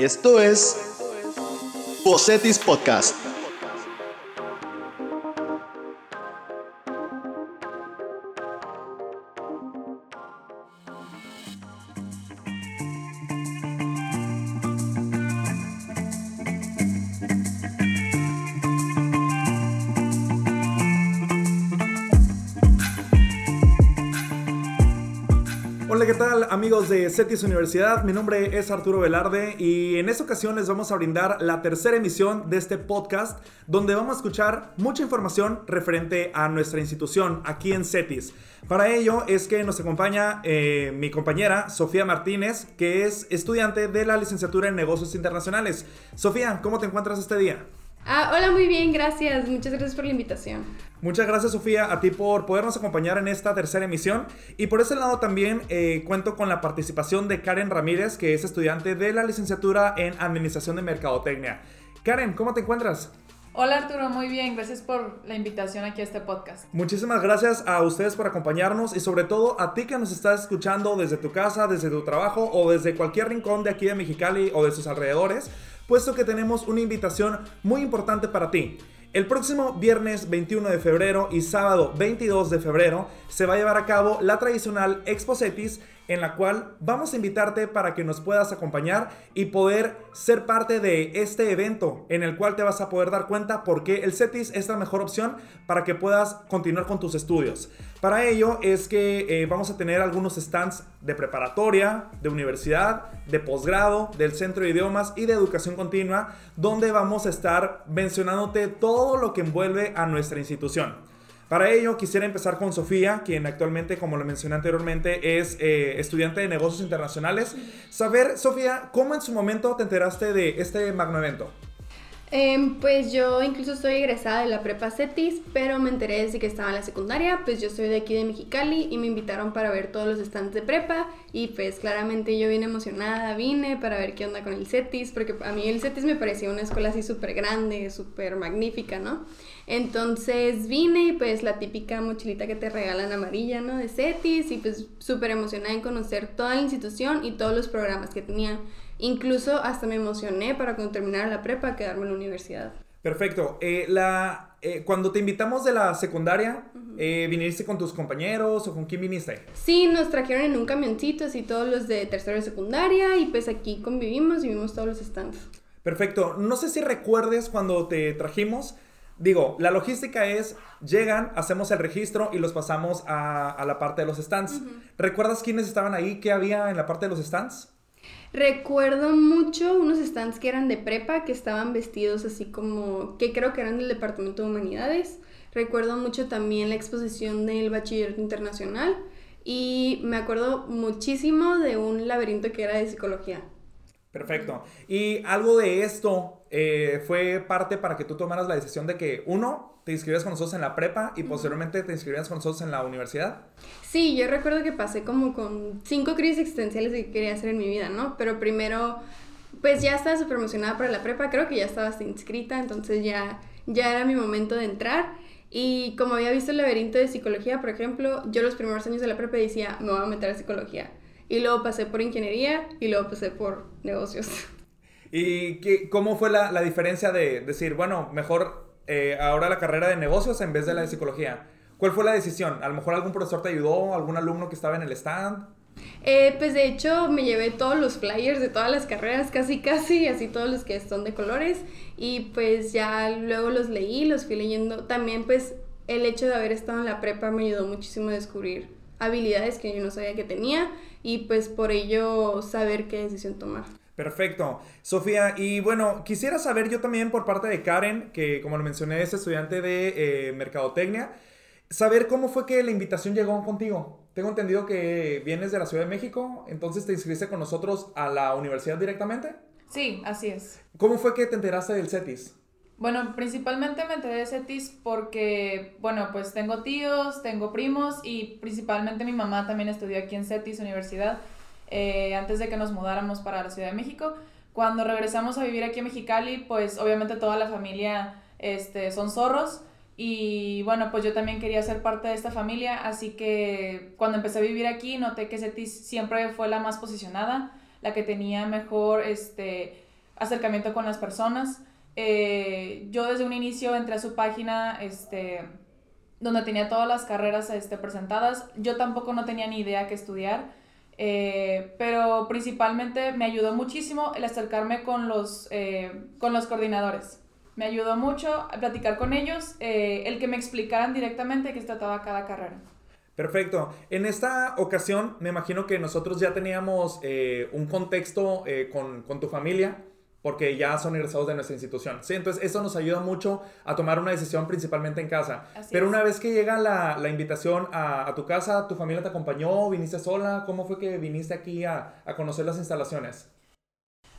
Esto es Posetis Podcast. Amigos de CETIS Universidad? Mi nombre es Arturo Velarde y en esta ocasión les vamos a brindar la tercera emisión de este podcast donde vamos a escuchar mucha información referente a nuestra institución aquí en CETIS. Para ello es que nos acompaña eh, mi compañera Sofía Martínez, que es estudiante de la licenciatura en negocios internacionales. Sofía, ¿cómo te encuentras este día? Ah, hola, muy bien, gracias. Muchas gracias por la invitación. Muchas gracias, Sofía, a ti por podernos acompañar en esta tercera emisión. Y por ese lado también eh, cuento con la participación de Karen Ramírez, que es estudiante de la licenciatura en Administración de Mercadotecnia. Karen, ¿cómo te encuentras? Hola Arturo, muy bien, gracias por la invitación aquí a este podcast. Muchísimas gracias a ustedes por acompañarnos y sobre todo a ti que nos estás escuchando desde tu casa, desde tu trabajo o desde cualquier rincón de aquí de Mexicali o de sus alrededores puesto que tenemos una invitación muy importante para ti. El próximo viernes 21 de febrero y sábado 22 de febrero se va a llevar a cabo la tradicional Expo Cetis en la cual vamos a invitarte para que nos puedas acompañar y poder ser parte de este evento en el cual te vas a poder dar cuenta por qué el CETIS es la mejor opción para que puedas continuar con tus estudios. Para ello es que eh, vamos a tener algunos stands de preparatoria, de universidad, de posgrado, del centro de idiomas y de educación continua, donde vamos a estar mencionándote todo lo que envuelve a nuestra institución. Para ello quisiera empezar con Sofía, quien actualmente, como lo mencioné anteriormente, es eh, estudiante de negocios internacionales. Saber, Sofía, ¿cómo en su momento te enteraste de este magno evento? Em, pues yo incluso estoy egresada de la prepa CETIS, pero me enteré desde que estaba en la secundaria, pues yo soy de aquí de Mexicali y me invitaron para ver todos los stands de prepa y pues claramente yo vine emocionada, vine para ver qué onda con el CETIS, porque a mí el CETIS me parecía una escuela así súper grande, súper magnífica, ¿no? Entonces vine y pues la típica mochilita que te regalan amarilla, ¿no? De CETIS y pues súper emocionada en conocer toda la institución y todos los programas que tenían. Incluso hasta me emocioné para cuando terminara la prepa quedarme en la universidad. Perfecto. Eh, la, eh, cuando te invitamos de la secundaria, eh, ¿viniste con tus compañeros o con quién viniste? Sí, nos trajeron en un camioncito, así todos los de tercero y secundaria, y pues aquí convivimos y vimos todos los stands. Perfecto. No sé si recuerdes cuando te trajimos, Digo, la logística es, llegan, hacemos el registro y los pasamos a, la parte de los stands. ¿Recuerdas quiénes estaban ahí? ¿Qué había en la parte de los stands? Recuerdo mucho unos stands que eran de prepa, que estaban vestidos así como, que creo que eran del Departamento de Humanidades. Recuerdo mucho también la exposición del Bachillerato Internacional y me acuerdo muchísimo de un laberinto que era de psicología. Perfecto. Y algo de esto eh, fue parte para que tú tomaras la decisión de que, uno, te inscribías con nosotros en la prepa y posteriormente te inscribías con nosotros en la universidad. Sí, yo recuerdo que pasé como con cinco crisis existenciales que quería hacer en mi vida, ¿no? Pero primero, pues ya estaba súper emocionada para la prepa, creo que ya estaba inscrita, entonces ya, ya era mi momento de entrar. Y como había visto el laberinto de psicología, por ejemplo, yo los primeros años de la prepa decía, me voy a meter a psicología y luego pasé por ingeniería y luego pasé por negocios. ¿Y qué, cómo fue la, la, diferencia de decir, bueno, mejor eh, ahora la carrera de negocios en vez de la de psicología? ¿Cuál fue la decisión? ¿A lo mejor algún profesor te ayudó? ¿Algún alumno que estaba en el stand? Eh, pues de hecho me llevé todos los flyers de todas las carreras, casi casi, así todos los que son de colores. Y pues ya luego los leí, los fui leyendo. También pues el hecho de haber estado en la prepa me ayudó muchísimo a descubrir habilidades que yo no sabía que tenía y pues por ello saber qué decisión tomar. Perfecto. Sofía, y bueno, quisiera saber yo también por parte de Karen, que como lo mencioné es estudiante de eh, Mercadotecnia, saber cómo fue que la invitación llegó contigo. Tengo entendido que vienes de la Ciudad de México, entonces te inscribiste con nosotros a la universidad directamente. Sí, así es. ¿Cómo fue que te enteraste del CETIS? Bueno, principalmente me enteré de CETIS porque, bueno, pues tengo tíos, tengo primos y principalmente mi mamá también estudió aquí en CETIS Universidad eh, antes de que nos mudáramos para la Ciudad de México. Cuando regresamos a vivir aquí en Mexicali, pues obviamente toda la familia este, son zorros y bueno, pues yo también quería ser parte de esta familia, así que cuando empecé a vivir aquí noté que CETIS siempre fue la más posicionada, la que tenía mejor, este, acercamiento con las personas. Eh, yo desde un inicio entré a su página, este, donde tenía todas las carreras este, presentadas. Yo tampoco no tenía ni idea qué estudiar, eh, pero principalmente me ayudó muchísimo el acercarme con los, eh, con los coordinadores. Me ayudó mucho a platicar con ellos, el que me explicaran directamente qué trataba cada carrera. Perfecto. En esta ocasión, me imagino que nosotros ya teníamos un contexto con, con tu familia porque ya son egresados de nuestra institución. Sí, entonces eso nos ayuda mucho a tomar una decisión principalmente en casa. Pero una vez que llega la, la invitación a, a, tu casa, ¿tu familia te acompañó? ¿Viniste sola? ¿Cómo fue que viniste aquí a, a conocer las instalaciones?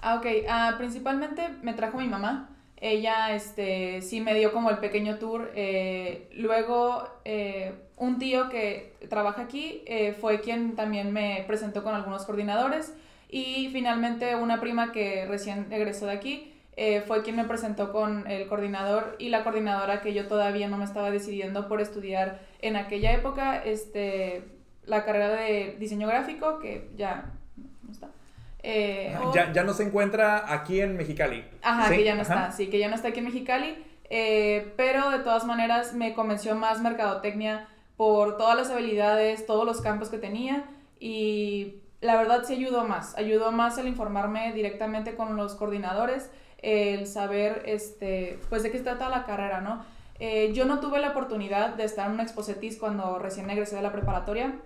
Ah, ok. Uh, principalmente me trajo mi mamá. Ella este, sí me dio como el pequeño tour. Eh, luego, eh, un tío que trabaja aquí eh, fue quien también me presentó con algunos coordinadores. Y finalmente una prima que recién egresó de aquí eh, fue quien me presentó con el coordinador y la coordinadora que yo todavía no me estaba decidiendo por estudiar en aquella época este, la carrera de diseño gráfico, que ya no está. Eh, ya, ya, no se encuentra aquí en Mexicali. Ajá, que ya no está, sí, que ya no está aquí en Mexicali. Eh, pero de todas maneras me convenció más mercadotecnia por todas las habilidades, todos los campos que tenía y la verdad sí ayudó más, ayudó más el informarme directamente con los coordinadores, el saber, este, pues de qué se trata la carrera, ¿no? Eh, yo no tuve la oportunidad de estar en un exposetis cuando recién egresé de la preparatoria,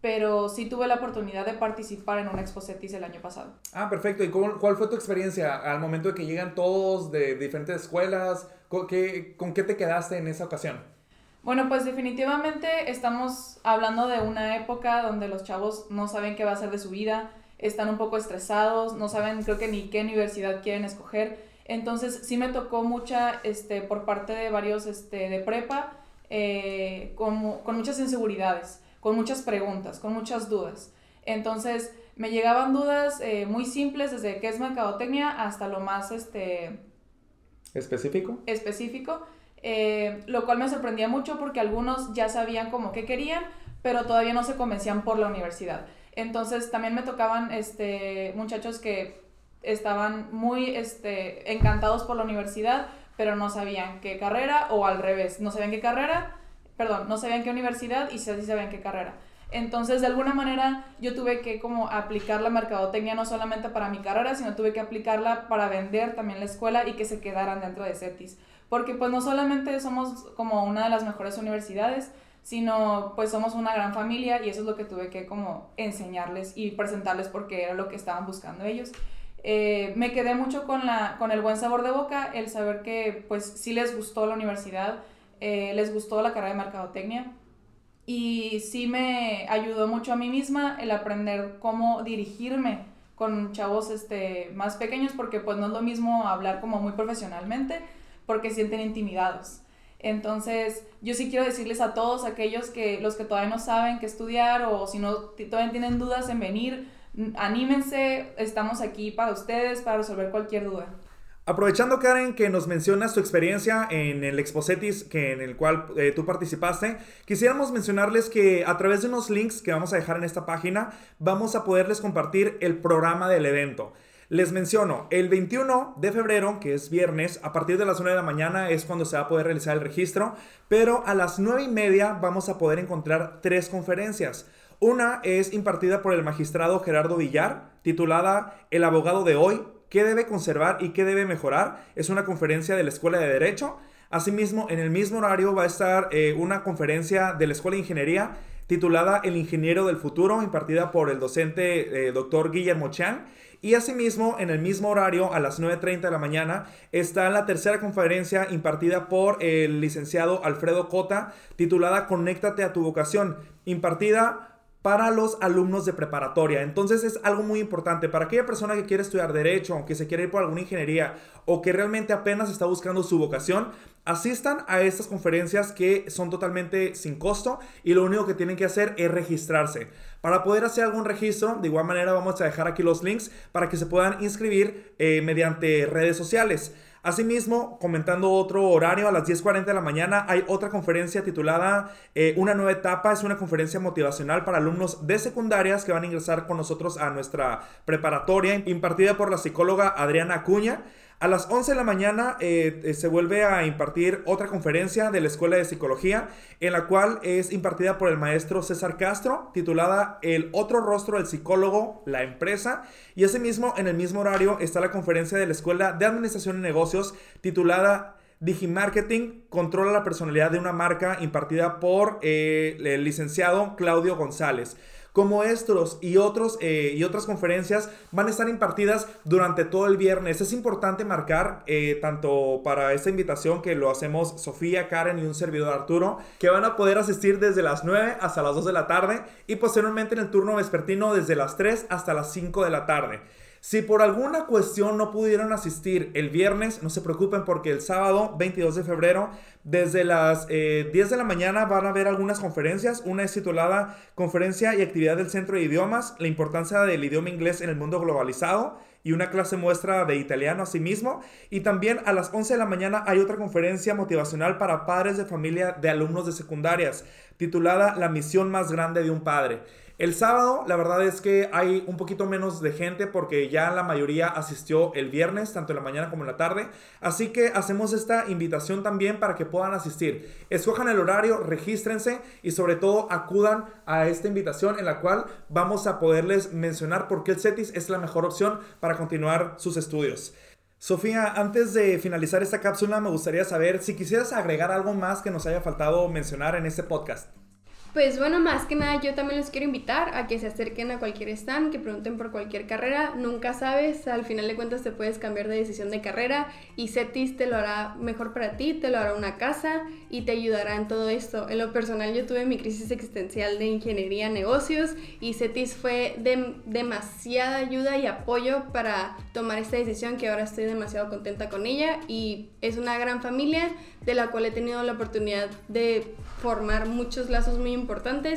pero sí tuve la oportunidad de participar en un exposetis el año pasado. Ah, perfecto. ¿Y cuál fue tu experiencia al momento de que llegan todos de diferentes escuelas? ¿Con qué, con qué te quedaste en esa ocasión? Bueno, pues definitivamente estamos hablando de una época donde los chavos no saben qué va a ser de su vida, están un poco estresados, no saben creo que ni qué universidad quieren escoger. Entonces sí me tocó mucha, este, por parte de varios este, de prepa, eh, con, con, muchas inseguridades, con muchas preguntas, con muchas dudas. Entonces me llegaban dudas eh, muy simples, desde qué es mercadotecnia hasta lo más este, específico. Específico. Eh, lo cual me sorprendía mucho porque algunos ya sabían como qué querían, pero todavía no se convencían por la universidad. Entonces también me tocaban este, muchachos que estaban muy este, encantados por la universidad, pero no sabían qué carrera, o al revés, no sabían qué carrera, perdón, no sabían qué universidad y sí sabían qué carrera. Entonces, de alguna manera, yo tuve que como aplicar la mercadotecnia no solamente para mi carrera, sino tuve que aplicarla para vender también la escuela y que se quedaran dentro de CETIS porque pues no solamente somos como una de las mejores universidades, sino pues somos una gran familia y eso es lo que tuve que como enseñarles y presentarles porque era lo que estaban buscando ellos. Eh, me quedé mucho con, la, con el buen sabor de boca, el saber que pues sí les gustó la universidad, eh, les gustó la carrera de mercadotecnia y sí me ayudó mucho a mí misma el aprender cómo dirigirme con chavos este, más pequeños porque pues no es lo mismo hablar como muy profesionalmente porque sienten intimidados. Entonces, yo sí quiero decirles a todos aquellos que los que todavía no saben qué estudiar o si no todavía tienen dudas en venir, anímense, estamos aquí para ustedes para resolver cualquier duda. Aprovechando, Karen, que nos mencionas tu experiencia en el Exposetis que, en el cual eh, tú participaste, quisiéramos mencionarles que a través de unos links que vamos a dejar en esta página, vamos a poderles compartir el programa del evento. Les menciono, el 21 de febrero, que es viernes, a partir de las 1 de la mañana es cuando se va a poder realizar el registro, pero a las 9 y media vamos a poder encontrar tres conferencias. Una es impartida por el magistrado Gerardo Villar, titulada El abogado de hoy, ¿qué debe conservar y qué debe mejorar? Es una conferencia de la Escuela de Derecho. Asimismo, en el mismo horario va a estar eh, una conferencia de la Escuela de Ingeniería titulada El ingeniero del futuro, impartida por el docente eh, doctor Guillermo Chan. Y asimismo, en el mismo horario, a las 9.30 de la mañana, está la tercera conferencia impartida por el licenciado Alfredo Cota, titulada Conéctate a tu vocación, impartida para los alumnos de preparatoria. Entonces es algo muy importante para aquella persona que quiere estudiar derecho, o que se quiere ir por alguna ingeniería o que realmente apenas está buscando su vocación, asistan a estas conferencias que son totalmente sin costo y lo único que tienen que hacer es registrarse. Para poder hacer algún registro, de igual manera vamos a dejar aquí los links para que se puedan inscribir eh, mediante redes sociales. Asimismo, comentando otro horario, a las 10.40 de la mañana hay otra conferencia titulada eh, Una nueva etapa. Es una conferencia motivacional para alumnos de secundarias que van a ingresar con nosotros a nuestra preparatoria, impartida por la psicóloga Adriana Acuña. A las 11 de la mañana eh, eh, se vuelve a impartir otra conferencia de la Escuela de Psicología, en la cual es impartida por el maestro César Castro, titulada El otro rostro del psicólogo, la empresa. Y ese mismo, en el mismo horario, está la conferencia de la Escuela de Administración y Negocios, titulada Digimarketing controla la personalidad de una marca impartida por eh, el licenciado Claudio González como estos y, otros, eh, y otras conferencias van a estar impartidas durante todo el viernes. Es importante marcar, eh, tanto para esta invitación que lo hacemos Sofía, Karen y un servidor Arturo, que van a poder asistir desde las 9 hasta las 2 de la tarde y posteriormente en el turno vespertino desde las 3 hasta las 5 de la tarde. Si por alguna cuestión no pudieron asistir el viernes, no se preocupen porque el sábado 22 de febrero, desde las 10 eh, de la mañana van a haber algunas conferencias. Una es titulada Conferencia y Actividad del Centro de Idiomas, la importancia del idioma inglés en el mundo globalizado y una clase muestra de italiano asimismo. Y también a las 11 de la mañana hay otra conferencia motivacional para padres de familia de alumnos de secundarias, titulada La misión más grande de un padre. El sábado, la verdad es que hay un poquito menos de gente porque ya la mayoría asistió el viernes, tanto en la mañana como en la tarde. Así que hacemos esta invitación también para que puedan asistir. Escojan el horario, regístrense y sobre todo acudan a esta invitación en la cual vamos a poderles mencionar por qué el CETIS es la mejor opción para continuar sus estudios. Sofía, antes de finalizar esta cápsula, me gustaría saber si quisieras agregar algo más que nos haya faltado mencionar en este podcast. Pues bueno, más que nada yo también les quiero invitar a que se acerquen a cualquier stand, que pregunten por cualquier carrera. Nunca sabes, al final de cuentas te puedes cambiar de decisión de carrera y CETIS te lo hará mejor para ti, te lo hará una casa y te ayudará en todo esto. En lo personal yo tuve mi crisis existencial de ingeniería negocios y CETIS fue de demasiada ayuda y apoyo para tomar esta decisión que ahora estoy demasiado contenta con ella y es una gran familia de la cual he tenido la oportunidad de formar muchos lazos muy importantes,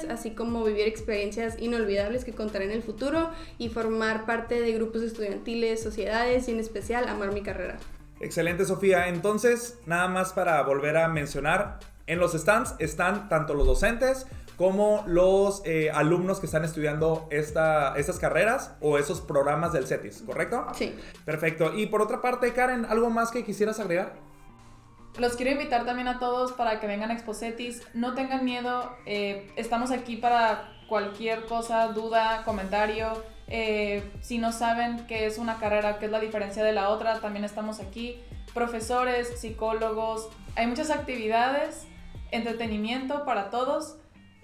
así como vivir experiencias inolvidables que contaré en el futuro y formar parte de grupos estudiantiles, sociedades y en especial amar mi carrera. Excelente Sofía, entonces nada más para volver a mencionar, en los stands están tanto los docentes como los eh, alumnos que están estudiando esta, estas carreras o esos programas del CETIS, ¿correcto? Sí. Perfecto. Y por otra parte, Karen, ¿algo más que quisieras agregar? Los quiero invitar también a todos para que vengan a Exposetis. No tengan miedo, eh, estamos aquí para cualquier cosa, duda, comentario. Eh, si no saben qué es una carrera, qué es la diferencia de la otra, también estamos aquí. Profesores, psicólogos, hay muchas actividades, entretenimiento para todos.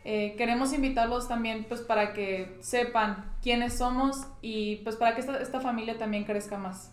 Eh, queremos invitarlos también pues para que sepan quiénes somos y pues para que esta, esta familia también crezca más.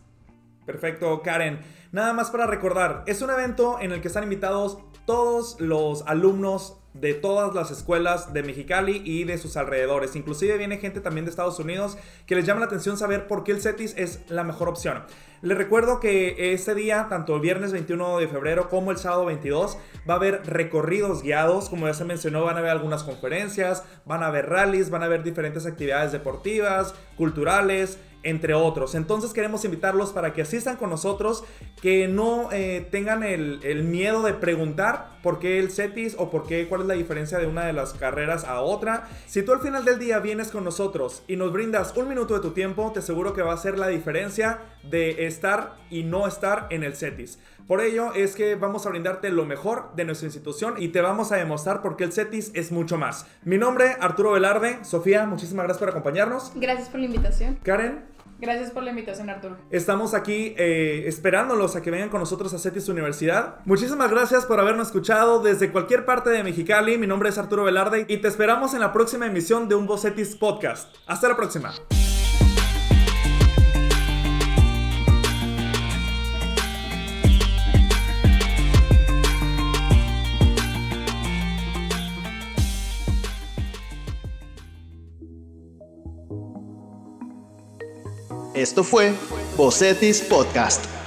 Perfecto, Karen. Nada más para recordar, es un evento en el que están invitados todos los alumnos de todas las escuelas de Mexicali y de sus alrededores. Inclusive viene gente también de Estados Unidos que les llama la atención saber por qué el CETIS es la mejor opción. Les recuerdo que ese día, tanto el viernes 21 de febrero como el sábado 22, va a haber recorridos guiados. Como ya se mencionó, van a haber algunas conferencias, van a haber rallies, van a haber diferentes actividades deportivas, culturales, entre otros. Entonces queremos invitarlos para que asistan con nosotros, que no eh, tengan el, el, miedo de preguntar por qué el CETIS o por qué, cuál es la diferencia de una de las carreras a otra. Si tú al final del día vienes con nosotros y nos brindas un minuto de tu tiempo, te aseguro que va a ser la diferencia de estar y no estar en el CETIS. Por ello es que vamos a brindarte lo mejor de nuestra institución y te vamos a demostrar por qué el CETIS es mucho más. Mi nombre, Arturo Velarde. Sofía, muchísimas gracias por acompañarnos. Gracias por la invitación. Karen. Gracias por la invitación, Arturo. Estamos aquí eh, esperándolos a que vengan con nosotros a CETIS Universidad. Muchísimas gracias por habernos escuchado desde cualquier parte de Mexicali. Mi nombre es Arturo Velarde y te esperamos en la próxima emisión de un Cetis Podcast. Hasta la próxima. Esto fue Bocetis Podcast.